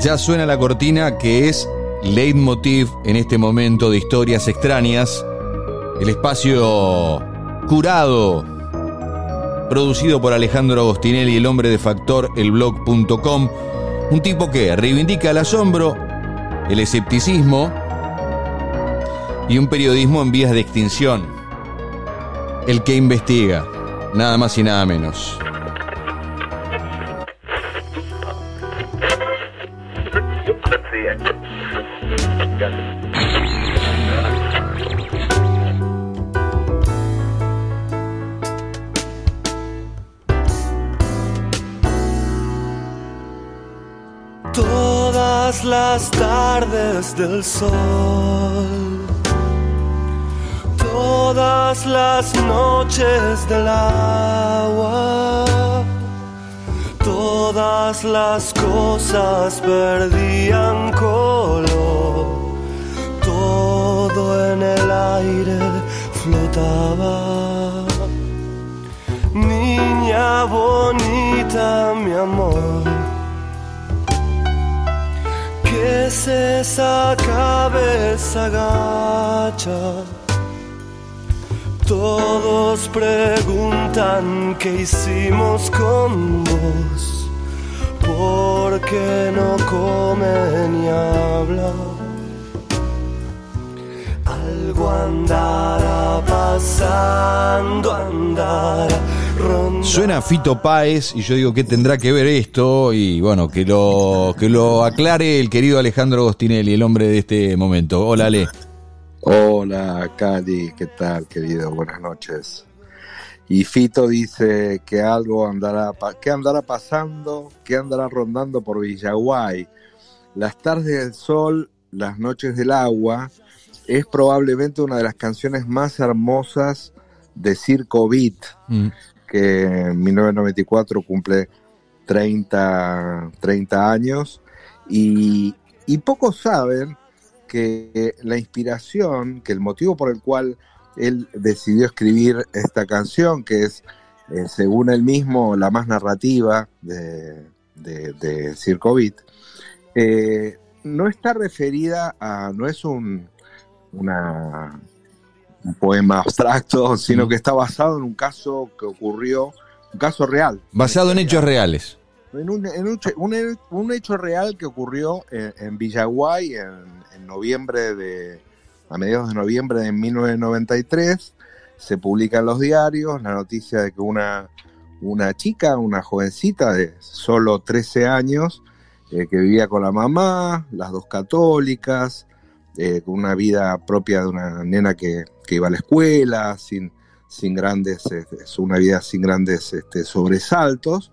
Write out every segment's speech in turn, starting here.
Ya suena la cortina que es leitmotiv en este momento de historias extrañas. El espacio curado, producido por Alejandro Agostinelli, el hombre de factor, elblog.com. Un tipo que reivindica el asombro, el escepticismo y un periodismo en vías de extinción. El que investiga, nada más y nada menos. Todas las tardes del sol, todas las noches del agua, todas las cosas perdían color, todo en el aire flotaba. Niña bonita, mi amor. ¿Qué es esa cabeza gacha? Todos preguntan qué hicimos con vos, por qué no come ni habla. Algo andará pasando, andará. Suena Fito Páez y yo digo que tendrá que ver esto y bueno, que lo, que lo aclare el querido Alejandro Agostinelli, el hombre de este momento. Hola Ale. Hola, Cali, ¿qué tal, querido? Buenas noches. Y Fito dice que algo andará, ¿qué andará pasando? ¿Qué andará rondando por Villaguay? Las tardes del sol, las noches del agua, es probablemente una de las canciones más hermosas de Circo Beat, Mm. Que en 1994 cumple 30, 30 años. Y, y pocos saben que la inspiración, que el motivo por el cual él decidió escribir esta canción, que es, eh, según él mismo, la más narrativa de, de, Circo Beat, eh, no está referida a, no es un, una, un poema abstracto, sino Mm. que está basado en un caso que ocurrió, un caso real. Basado en hechos reales. En un, en un hecho real que ocurrió en, en Villaguay en, en noviembre de, a mediados de noviembre de 1993, se publica en los diarios la noticia de que una, una chica, una jovencita de solo 13 años, eh, que vivía con la mamá, las dos católicas, eh, con una vida propia de una nena que, que iba a la escuela, sin, sin grandes, este, una vida sin grandes este, sobresaltos,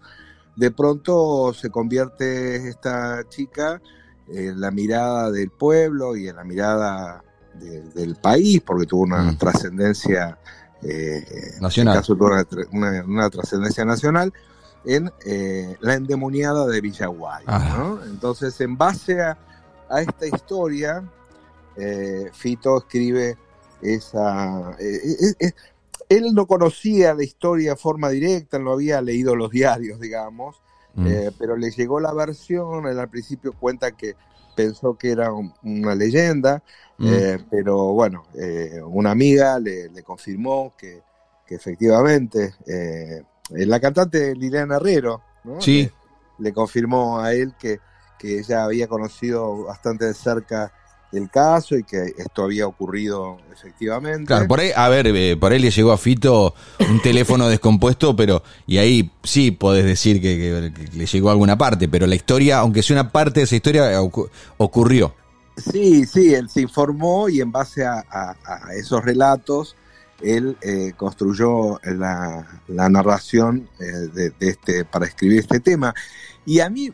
de pronto se convierte esta chica en la mirada del pueblo y en la mirada de- del país, porque tuvo una Mm. trascendencia eh, Nacional. en este caso una, una- una trascendencia nacional en eh, la endemoniada de Villaguay. Ah. ¿no? Entonces, en base a, a esta historia, eh, Fito escribe esa... eh, eh, él no conocía la historia de forma directa, no había leído los diarios, digamos, Mm. pero le llegó la versión, él al principio cuenta que pensó que era un- una leyenda, Mm. pero bueno, una amiga le, le confirmó que, que efectivamente la cantante Liliana Herrero ¿no? Sí. le, le confirmó a él que, que ella había conocido bastante de cerca el caso y que esto había ocurrido efectivamente. Claro, por ahí, a ver, eh, por ahí le llegó a Fito un teléfono descompuesto, pero, y ahí sí podés decir que, que- que le llegó a alguna parte, pero la historia, aunque sea una parte de esa historia, ocu- ocurrió. Sí, sí, él se informó y en base a, a- a esos relatos, él eh, construyó la, la narración eh, de, de este, para escribir este tema. Y a mí,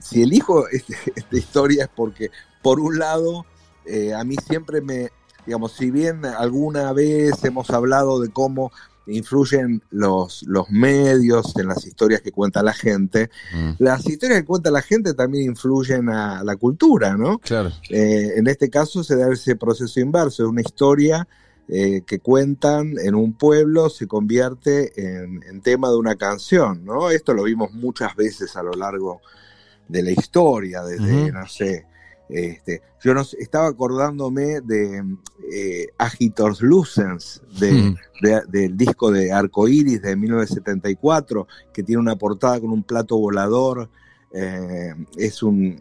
si elijo este- esta historia es porque, por un lado, eh, a mí siempre me, digamos, si bien alguna vez hemos hablado de cómo influyen los, los medios en las historias que cuenta la gente. Mm, Las historias que cuenta la gente también influyen a la cultura, ¿no? claro. Eh, en este caso se da ese proceso inverso, una historia eh, que cuentan en un pueblo se convierte en, en tema de una canción, ¿no? Esto lo vimos muchas veces a lo largo de la historia, desde, no sé, este, yo no sé, estaba acordándome de eh, Agitors Lucens, de, Mm. de- del disco de Arcoiris de 1974, que tiene una portada con un plato volador. Eh, es un,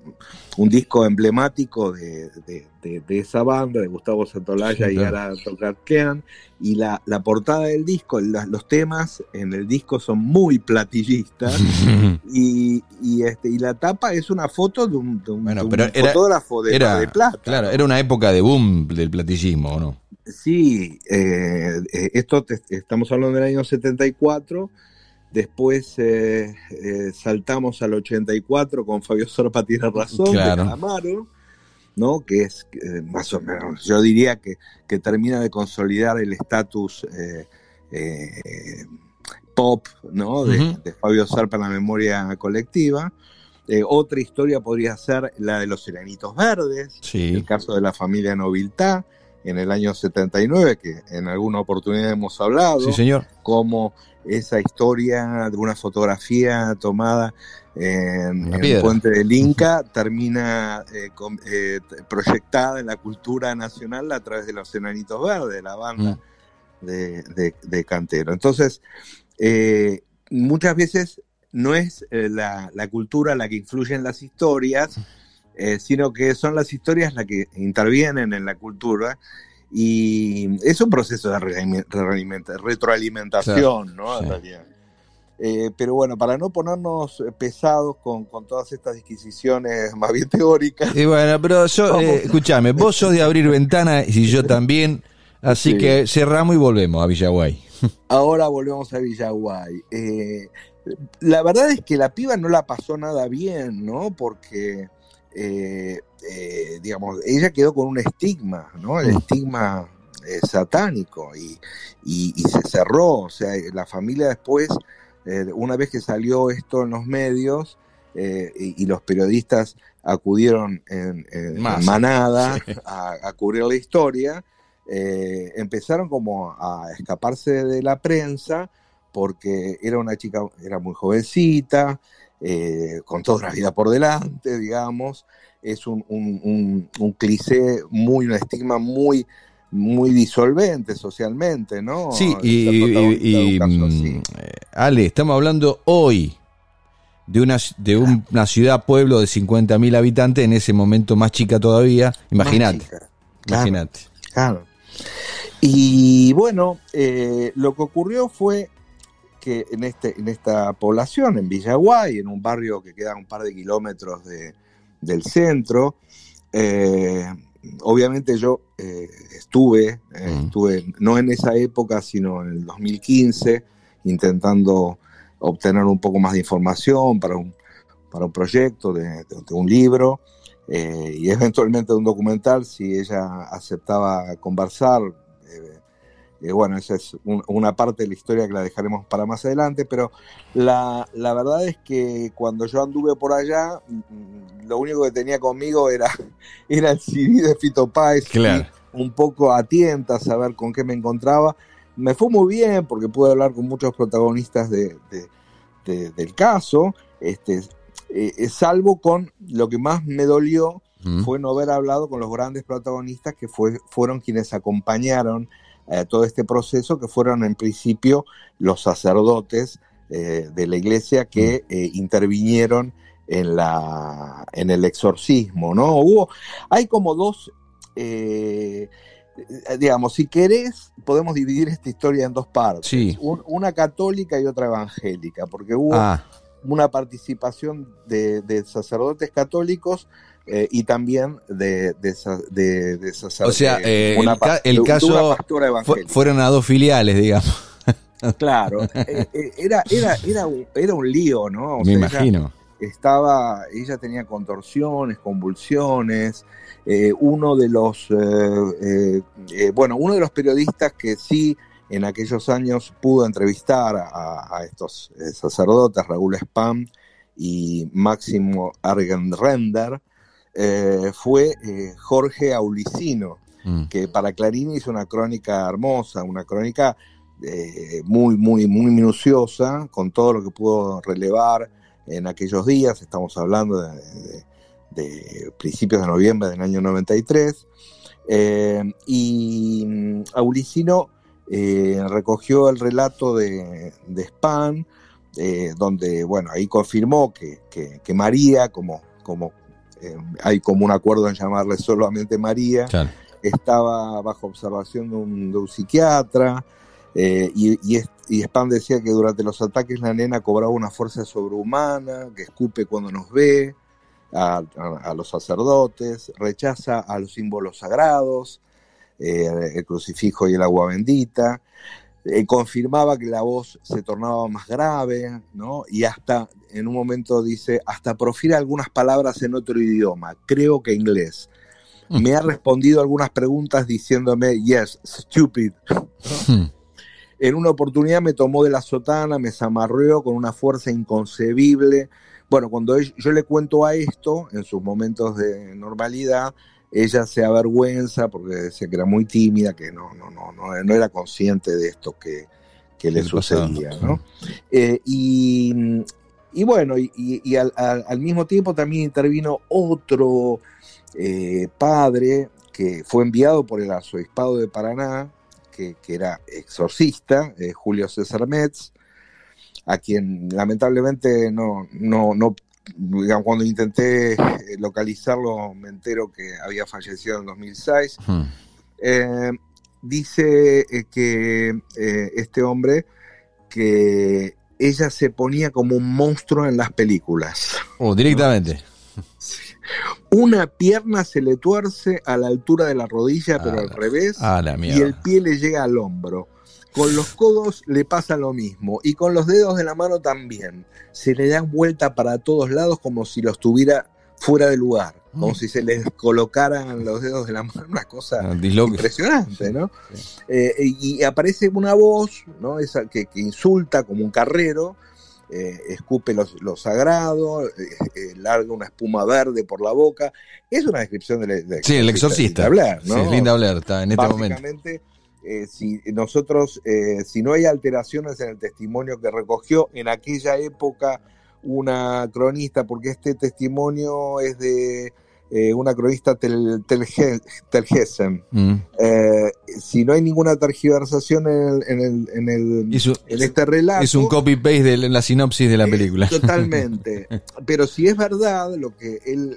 un disco emblemático de, de- de- de esa banda, de Gustavo Santolaya Sí, y claro. Ara Tocarquean. Y la, la portada del disco, la- los temas en el disco son muy platillistas. Y, y, este, y la tapa es una foto de un, de un- Bueno, de un pero era- fotógrafo de, era- del Plata. Claro, era una época de boom del platillismo, ¿o no? Sí, eh, eh, esto te- estamos hablando del año 74. Después eh, eh, saltamos al 84 con Fabio Sorpa Tiene Razón, Claro. de Calamaro, ¿no? que es eh, más o menos, yo diría que, que termina de consolidar el estatus pop ¿no? de, Fabio Zarpa en la memoria colectiva. Otra historia podría ser la de los Serenitos Verdes, Sí. el caso de la familia Noviltá en el año 79, que en alguna oportunidad hemos hablado, Sí, señor. como esa historia de una fotografía tomada en, piedra. Puente del Inca termina eh, con- eh, proyectada en la cultura nacional a través de los Enanitos Verdes, la banda Mm. de, de- de Cantero. Entonces, eh, muchas veces no es la, la cultura la que influye en las historias, eh, sino que son las historias las que intervienen en la cultura. Y es un proceso de retroalimentación, ¿no? En sí. realidad. Eh, pero bueno, para no ponernos pesados con, con todas estas disquisiciones más bien teóricas, Y bueno, pero yo, eh, escúchame, vos sos de abrir ventana y yo también, así Sí. que cerramos y volvemos a Villaguay. Ahora volvemos a Villaguay. Eh, la verdad es que la piba no la pasó nada bien, ¿no? Porque, eh, eh, digamos, ella quedó con un estigma, ¿no? El Mm. estigma eh, satánico y, y- y se cerró. O sea, la familia después, una vez que salió esto en los medios y, y los periodistas acudieron en, manada Sí. a, a cubrir la historia, empezaron como a escaparse de la prensa porque era una chica, era muy jovencita, eh, con toda una vida por delante, digamos, es un, un, un, un cliché muy, un estigma muy, muy disolvente socialmente, ¿no? Sí, y, y- y, mm, así. eh, Ale, estamos hablando hoy de una, de un- una ciudad, pueblo de 50.000 habitantes, en ese momento más chica todavía. Imagínate. Claro. imagínate. Claro. Y bueno, eh, lo que ocurrió fue que en, este, en esta población, en Villaguay, en un barrio que queda a un par de kilómetros de- del centro, eh, obviamente yo eh, estuve, eh, Mm. estuve no en esa época, sino en el 2015, intentando obtener un poco más de información para un, para un proyecto de, de- de un libro eh, y eventualmente de un documental si ella aceptaba conversar. Eh, bueno, esa es un- una parte de la historia que la dejaremos para más adelante, pero la, la verdad es que cuando yo anduve por allá, mm, lo único que tenía conmigo era, era el CD de Fito Páez, Claro. un poco a tientas a saber con qué me encontraba. Me fue muy bien porque pude hablar con muchos protagonistas de- de- de- del caso, este, eh, eh, salvo con lo que más me dolió Mm. fue no haber hablado con los grandes protagonistas que fue, fueron quienes acompañaron eh, todo este proceso, que fueron en principio los sacerdotes eh, de la iglesia que eh, intervinieron en, la, en el exorcismo, ¿no? Hubo, hay como dos, digamos, si querés, podemos dividir esta historia en dos partes, Sí. Un- una católica y otra evangélica, porque hubo Ah, una participación de, de sacerdotes católicos eh, y también de, de, de- de sacerdotes. O sea, eh, una el ca- caso fu- fueron a dos filiales, digamos. Claro, eh, eh, era, era, era, un, era un lío, ¿no? O Me sea, ella imagino. estaba, ella tenía contorsiones, convulsiones. eh, uno de los, eh, eh, eh, bueno, uno de los periodistas que sí en aquellos años pudo entrevistar a, a estos eh, sacerdotes, Raúl Spam y Máximo Argenrender, eh, fue eh, Jorge Aulicino, Mm. que para Clarín hizo una crónica hermosa, una crónica eh, muy, muy, muy minuciosa, con todo lo que pudo relevar en aquellos días, estamos hablando de, de- de principios de noviembre del año 93, eh, y mm, Aulicino recogió el relato de, de Spahn, eh, donde, bueno, ahí confirmó que, que- que María, como, como eh, hay como un acuerdo en llamarle solamente María, Claro. estaba bajo observación de un, de un psiquiatra eh, y, y, Spam decía que durante los ataques la nena cobraba una fuerza sobrehumana, que escupe cuando nos ve a, a- a los sacerdotes, rechaza a los símbolos sagrados, eh, el crucifijo y el agua bendita, eh, confirmaba que la voz se tornaba más grave, ¿no? Y hasta, en un momento dice, hasta profiere algunas palabras en otro idioma, creo que inglés. Me ha respondido algunas preguntas diciéndome, yes, stupid. Mm. En una oportunidad me tomó de la sotana, me zamarreó con una fuerza inconcebible. Bueno, cuando yo le cuento a esto, en sus momentos de normalidad, ella se avergüenza porque decía que era muy tímida, que no, no, no, no, no era consciente de esto que, que le sucedía, ¿no? Eh, y, y bueno, y, y- y al, al- al mismo tiempo también intervino otro eh, padre que fue enviado por el arzobispado de Paraná, que, que era exorcista, eh, Julio César Metz, a quien lamentablemente no, no, no digamos, cuando intenté eh, localizarlo me entero que había fallecido en 2006. Mm. Eh, dice eh, que eh, este hombre que ella se ponía como un monstruo en las películas. Oh, directamente. Una pierna se le tuerce a la altura de la rodilla, pero Ah, al revés, Ah, la y el pie le llega al hombro. Con los codos le pasa lo mismo, y con los dedos de la mano también. Se le dan vuelta para todos lados como si los tuviera fuera de lugar, como Mm. si se les colocaran los dedos de la mano, una cosa impresionante, ¿no? Eh, y aparece una voz, ¿no? Esa que, que insulta como un carrero, eh, escupe lo, lo sagrado, eh, eh, larga una espuma verde por la boca. Es una descripción del de Sí, el exorcista. de Blair, ¿no? Sí, es linda hablar, está en este momento. Eh, si nosotros, eh, si no hay alteraciones en el testimonio que recogió en aquella época una cronista, porque este testimonio es de eh, una cronista tel, Telgesen. Mm. Si no hay ninguna tergiversación en, el, en, el, en, el- en este relato. Es un copy-paste de la sinopsis de la película. Totalmente. Pero si es verdad lo que él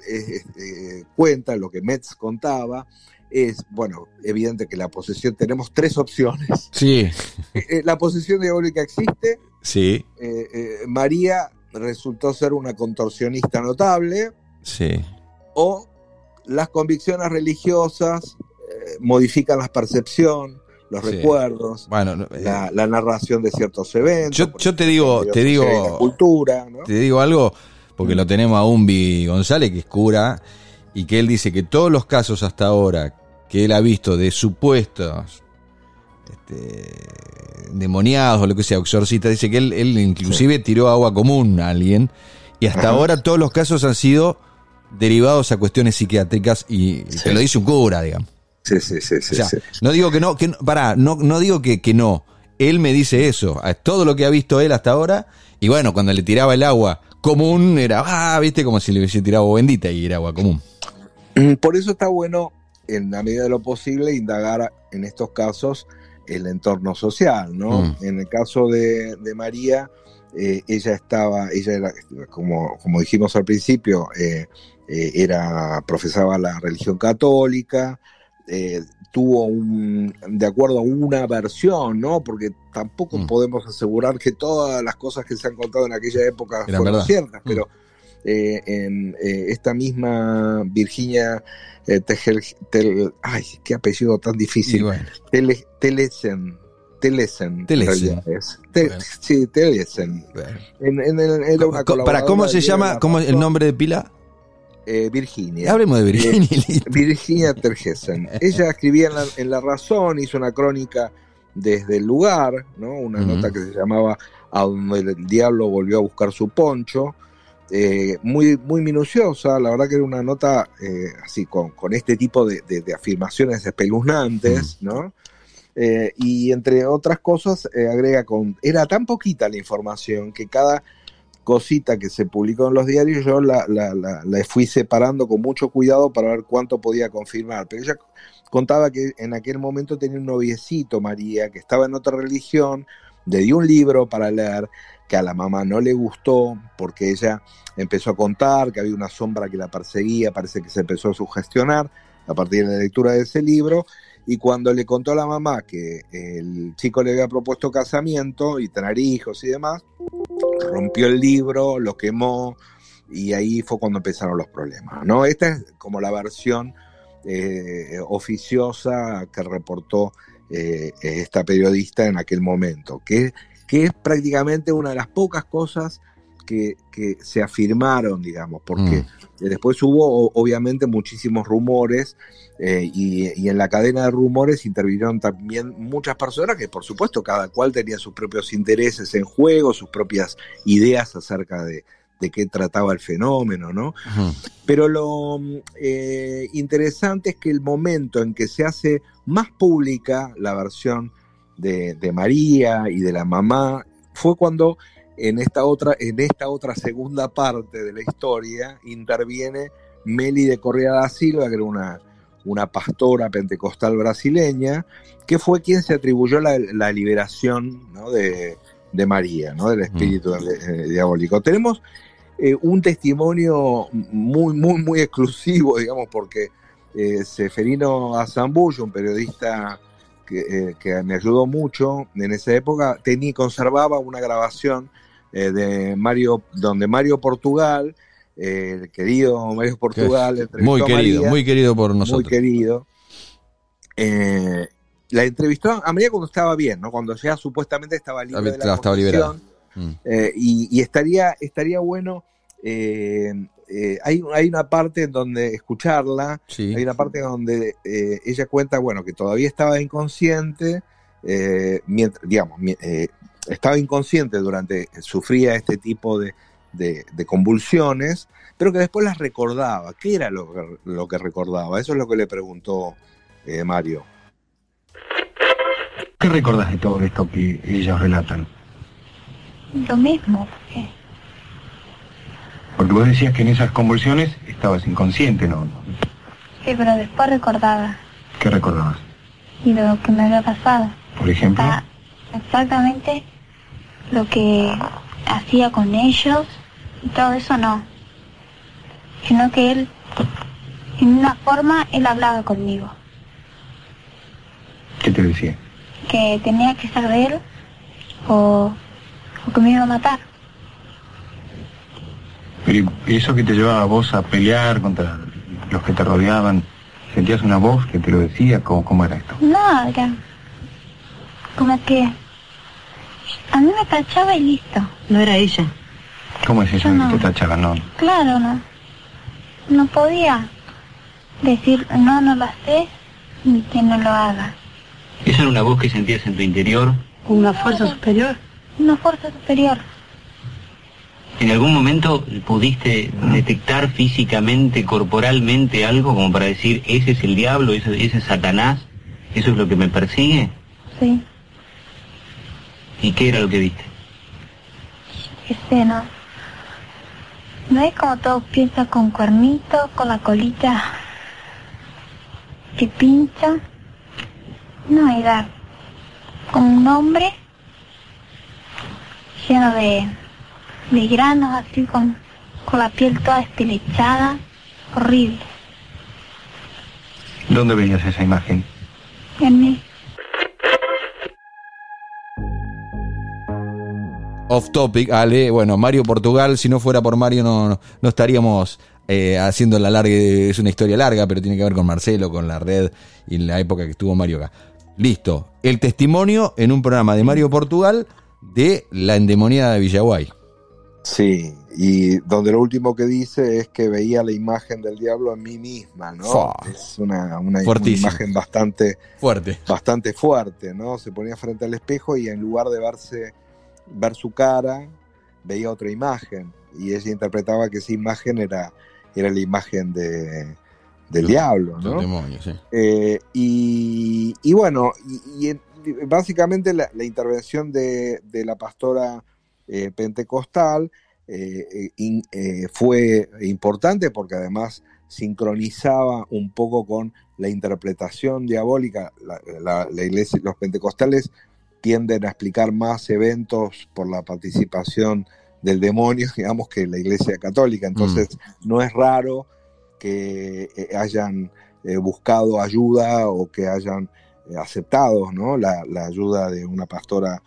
cuenta, lo que Metz contaba, es, bueno, evidente que la posesión, tenemos tres opciones. Sí, Eh, eh, la posesión diabólica existe, sí, eh, eh, María resultó ser una contorsionista notable, sí. o las convicciones religiosas eh, modifican la percepción, los Sí. recuerdos, Bueno, no, la, la narración de ciertos eventos. Yo- te digo- te digo- cultura, ¿no? te digo algo, porque lo tenemos a Umbi González, que es cura, y que él dice que todos los casos hasta ahora que él ha visto de supuestos este, demoniados o lo que sea, exorcistas, dice que él, él inclusive tiró agua común a alguien, y hasta Ajá. ahora todos los casos han sido derivados a cuestiones psiquiátricas, y Sí. te lo dice un cura, digamos. Sí, sí, sí, sí. O sea, sí. no digo que no, que no- pará, no, no digo que, que no. Él me dice eso, a todo lo que ha visto él hasta ahora, y bueno, cuando le tiraba el agua común, era, ah, viste, como si le hubiese tirado agua bendita y era agua común. Mm, Por eso está bueno, en la medida de lo posible, indagar en estos casos el entorno social, ¿no? Mm. En el caso de, de María, eh, ella estaba, ella era, como, como dijimos al principio, eh, eh, era, profesaba la religión católica, eh, tuvo un, de acuerdo a una versión, ¿no? Porque tampoco Mm. podemos asegurar que todas las cosas que se han contado en aquella época Eran fueron verdad. ciertas, Mm. pero eh, en eh, esta misma Virginia Tegel, Tel- ay, qué apellido tan difícil, bueno, Tele, Telesen, Telesen, en Telesen. Te- Bueno. Sí, Telesen. bueno. En, en el- era una ¿Para cómo se llama? la ¿Cómo el nombre de pila? Eh, Virginia. Hablemos de Virginia. y listo. Virginia Tergesen. Ella escribía en la, en La Razón, hizo una crónica desde el lugar, ¿no? Una nota que se llamaba A donde el diablo volvió a buscar su poncho, eh, muy, muy minuciosa, la verdad que era una nota eh, así con, con este tipo de, de- de afirmaciones espeluznantes, ¿no? Eh, y entre otras cosas eh, agrega con, era tan poquita la información que cada cosita que se publicó en los diarios yo la, la- la- la fui separando con mucho cuidado para ver cuánto podía confirmar. Pero ella contaba que en aquel momento tenía un noviecito, María, que estaba en otra religión, le dio un libro para leer, que a la mamá no le gustó porque ella empezó a contar que había una sombra que la perseguía, parece que se empezó a sugestionar a partir de la lectura de ese libro, y cuando le contó a la mamá que el chico le había propuesto casamiento y tener hijos y demás, rompió el libro, lo quemó, y ahí fue cuando empezaron los problemas. ¿no? Esta es como la versión eh, oficiosa que reportó eh, esta periodista en aquel momento, que, que es prácticamente una de las pocas cosas que, que se afirmaron, digamos, porque Mm. después hubo obviamente muchísimos rumores eh, y, y en la cadena de rumores intervinieron también muchas personas que por supuesto cada cual tenía sus propios intereses en juego, sus propias ideas acerca de, de qué trataba el fenómeno, ¿no? Pero lo eh, interesante es que el momento en que se hace más pública la versión de, de María y de la mamá fue cuando en esta otra, en esta otra segunda parte de la historia interviene Meli de Correa da Silva, que era una, una pastora pentecostal brasileña, que fue quien se atribuyó la, la liberación ¿no? de, de María, ¿no? del espíritu eh, diabólico. Tenemos eh, un testimonio muy, muy, muy exclusivo, digamos, porque eh, Seferino Azambullo, un periodista que, eh, que me ayudó mucho en esa época, tenía, conservaba una grabación eh, de Mario, donde Mario Portugal, eh, el querido Mario Portugal, entrevistó Muy querido, María, muy querido por muy nosotros. querido. Eh, la entrevistó a María cuando estaba bien, ¿no? Cuando ya supuestamente estaba libre de la estaba liberada. posesión. Mm. Y, y estaría, estaría bueno. eh, hay, hay una parte en donde escucharla, Sí. hay una parte donde eh, ella cuenta, bueno, que todavía estaba inconsciente, eh, mientras, digamos, estaba inconsciente durante, sufría este tipo de, de- de convulsiones, pero que después las recordaba. ¿Qué era lo, que- lo que recordaba? Eso es lo que le preguntó eh, Mario. ¿Qué recordás de todo esto que ellos relatan? Lo mismo, porque Porque vos decías que en esas convulsiones estabas inconsciente, ¿no? sí, pero después recordaba ¿Qué recordabas? y lo que me había pasado. Por ejemplo, Está exactamente lo que hacía con ellos y todo eso no. Sino que él, en una forma, él hablaba conmigo. ¿qué te decía? Que tenía que él o, o que me iba a matar. Pero ¿y eso que te llevaba a vos a pelear contra los que te rodeaban, ¿sentías una voz que te lo decía? ¿Cómo, cómo era esto? No, era como que a mí me tachaba y listo. No era ella. ¿Cómo es eso no. que te tachaban? No, Claro, no. No podía decir, no, no lo sé, ni que no lo haga. ¿Esa era una voz que sentías en tu interior? Una fuerza superior. Una fuerza superior. ¿En algún momento pudiste detectar físicamente, corporalmente algo como para decir, ese es el diablo, ese, ese es Satanás, eso es lo que me persigue? Sí, ¿Y qué era lo que viste? este no. Es como todo piensa con cuernitos, con la colita que pincha. No, era como un hombre lleno de, de granos, así con, con la piel toda estilechada, horrible. ¿Dónde veías esa imagen? En mí. Off topic, Ale. Bueno, Mario Portugal, si no fuera por Mario no, no, no estaríamos eh, haciendo la larga, es una historia larga, pero tiene que ver con Marcelo, con la red y la época que estuvo Mario acá. Listo. El testimonio en un programa de Mario Portugal de la endemoniada de Villaguay. Sí, y donde lo último que dice es que veía la imagen del diablo en mí misma, ¿no? Fua. Es una, una- imagen bastante, Fuerte. bastante fuerte, ¿no? Se ponía frente al espejo y en lugar de verse, ver su cara, veía otra imagen. Y ella interpretaba que esa imagen era, era la imagen de, del No, diablo, ¿no? demonios, sí. Eh, y, y bueno, y, y en- básicamente la, la intervención de, de la pastora eh, pentecostal eh, in- fue importante porque además sincronizaba un poco con la interpretación diabólica. La, la- la iglesia, los pentecostales tienden a explicar más eventos por la participación del demonio, digamos, que la iglesia católica. Entonces, no es raro que eh, hayan eh, buscado ayuda o que hayan eh, aceptado ¿no? la, la ayuda de una pastora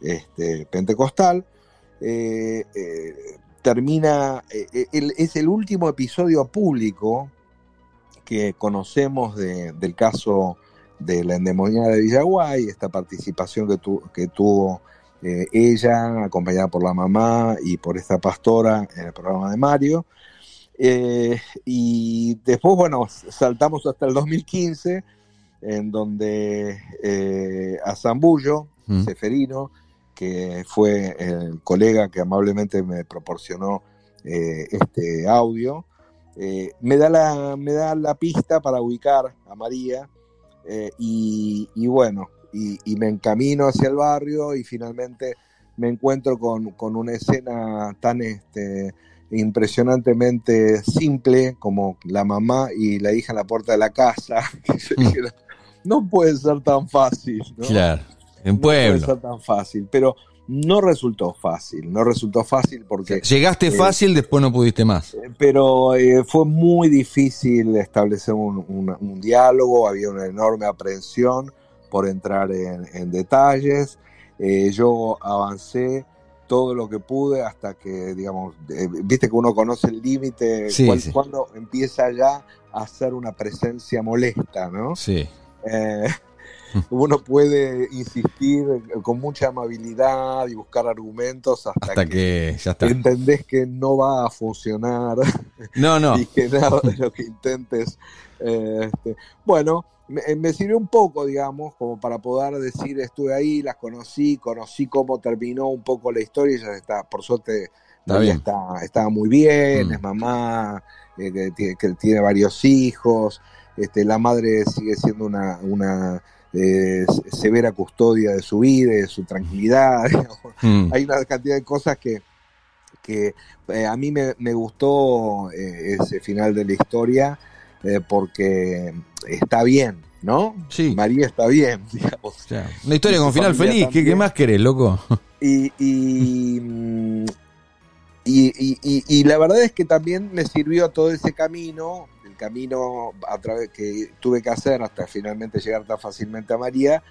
este, pentecostal. Eh, termina, el- es el último episodio público que conocemos de- del caso de la endemoniada de Villaguay, esta participación que, tu- que tuvo eh, ella, acompañada por la mamá y por esta pastora en el programa de Mario. Eh, y después, bueno, saltamos hasta el 2015, en donde eh, a Zambullo, Mm. Seferino, que fue el colega que amablemente me proporcionó este audio, me, da la, me da la pista para ubicar a María eh, y, y bueno, y, y me encamino hacia el barrio y finalmente me encuentro con, con una escena tan este, impresionantemente simple como la mamá y la hija en la puerta de la casa. dije, no puede ser tan fácil. ¿no? Claro. En No puede pueblo. ser tan fácil, pero no resultó fácil, no resultó fácil porque, Llegaste eh, fácil, después no pudiste más. pero eh, fue muy difícil establecer un, un- un diálogo, había una enorme aprehensión por entrar en, en detalles, Eh, yo avancé todo lo que pude hasta que, digamos, eh, viste que uno conoce el límite, Sí, cuan- sí. cuando empieza ya a ser una presencia molesta, ¿no? Sí. Eh, uno puede insistir con mucha amabilidad y buscar argumentos hasta, Hasta que, que ya está. entendés que no va a funcionar No, no. y que nada de lo que intentes. eh, este, bueno, me, me sirvió un poco, digamos, como para poder decir, estuve ahí, las conocí, conocí cómo terminó un poco la historia, y ya está, por suerte, Está bien. está, estaba muy bien, Mm. es mamá, eh, que, tiene, que tiene varios hijos, este, la madre sigue siendo una, una eh, severa custodia de su vida, y de su tranquilidad. Mm. Hay una cantidad de cosas que, que eh, a mí me, me gustó eh, ese final de la historia eh, porque está bien, ¿no? Sí. María está bien, digamos. O sea, una historia con final feliz. ¿Qué, más querés, loco? Y, y, y, y- y- la verdad es que también me sirvió todo ese camino, camino a través que tuve que hacer hasta finalmente llegar tan fácilmente a María,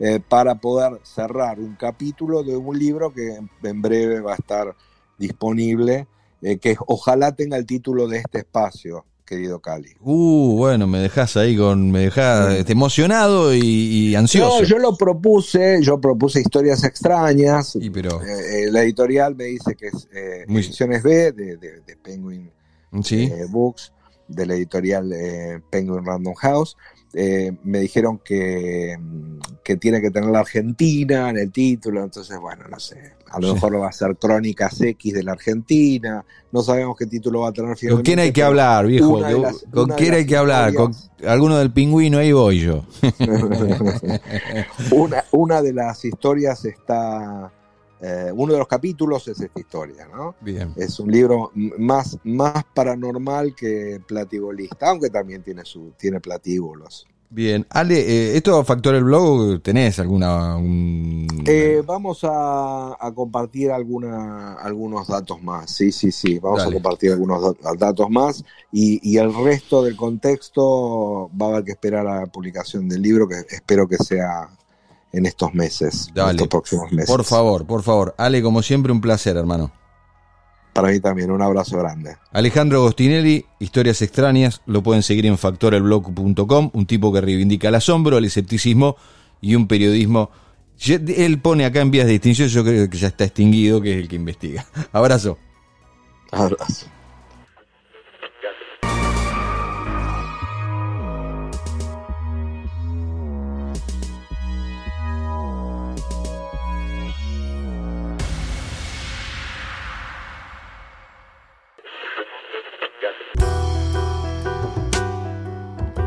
eh, para poder cerrar un capítulo de un libro que en, en breve va a estar disponible, eh, que ojalá tenga el título de este espacio, querido Cali. Uh, bueno, me dejás ahí con. Me dejás este, emocionado y, y ansioso. No, yo lo propuse, yo propuse historias extrañas, Sí, pero. Eh, la editorial me dice que es Muy- Ediciones B de, de- de Penguin Sí. Books, de la editorial eh, Penguin Random House. Eh, me dijeron que, mm, que tiene que tener la Argentina en el título, entonces, bueno, no sé. A lo Sí. mejor va a ser Crónicas X de la Argentina. No sabemos qué título va a tener ¿Con finalmente. quién hay que hablar, viejo? ¿Con- las- ¿Con quién hay que hablar? ¿Con alguno del pingüino? Ahí voy yo. una, una de las historias está. Eh, uno de los capítulos es esta historia, ¿no? Bien. Es un libro más, más paranormal que platigolista, aunque también tiene su tiene platíbulos. Bien. Ale, eh, ¿esto Factor el Blog tenés alguna. un- Eh, vamos a, a compartir alguna, algunos datos más, sí, sí, sí, vamos Dale. a compartir algunos da- datos más y, y el resto del contexto va a haber que esperar a la publicación del libro, que espero que sea en estos meses, en estos próximos meses. Por favor, por favor. Ale, como siempre, un placer, hermano. Para mí también, un abrazo grande. Alejandro Agostinelli, Historias Extrañas, lo pueden seguir en factorelblog.com, un tipo que reivindica el asombro, el escepticismo y un periodismo Él pone acá en vías de extinción, yo creo que ya está extinguido, que es el que investiga. Abrazo. Abrazo.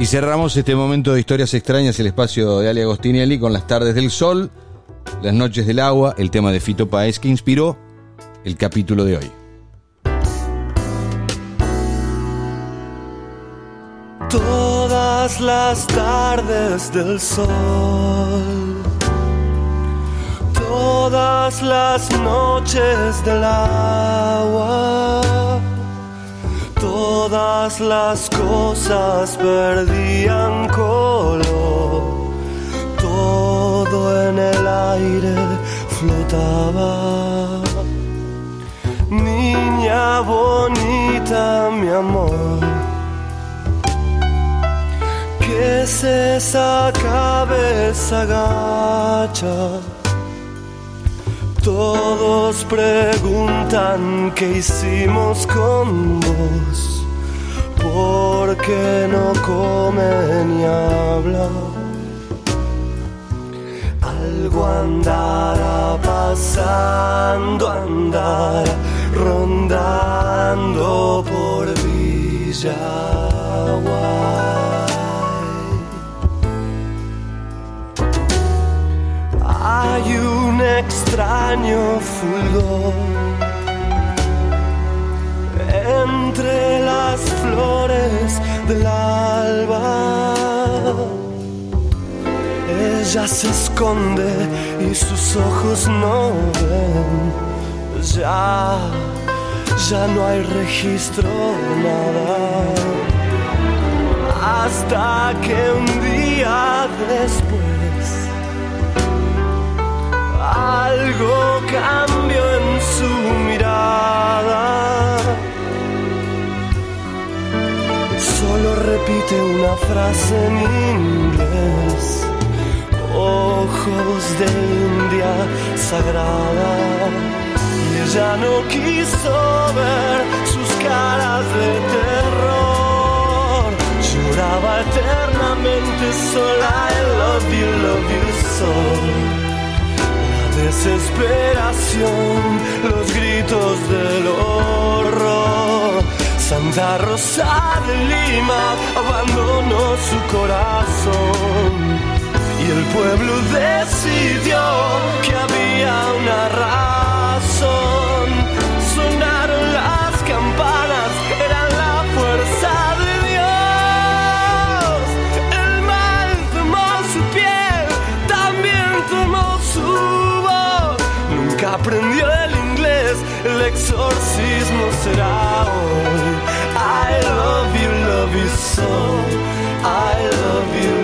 Y cerramos este momento de historias extrañas, el espacio de Ale Agostinelli con las tardes del sol, las noches del agua, el tema de Fito Paez que inspiró el capítulo de hoy. Todas las tardes del sol, todas las noches del agua, todas las cosas perdían color, todo en el aire flotaba. Niña bonita, mi amor. ¿Qué es esa cabeza gacha? Todos preguntan qué hicimos con vos, por qué no come ni habla. Algo andará pasando, andará rondando por Villaguay. Hay un extraño fulgor entre las flores del alba. Ella se esconde y sus ojos no ven. Ya, ya no hay registro, nada. Hasta que un día después algo cambió frase en inglés. Ojos de India sagrada. Y ella no quiso ver sus caras de terror. Lloraba eternamente sola. I love you, love you so desesperación, los gritos del horror. Santa Rosa Lima abandonó su corazón y el pueblo decidió que había una razón. Sonaron las campanas, eran la fuerza de Dios. El mal tomó su piel, también tomó su voz. Nunca aprendió el exorcismo será hoy. I love you, love you so. I love you.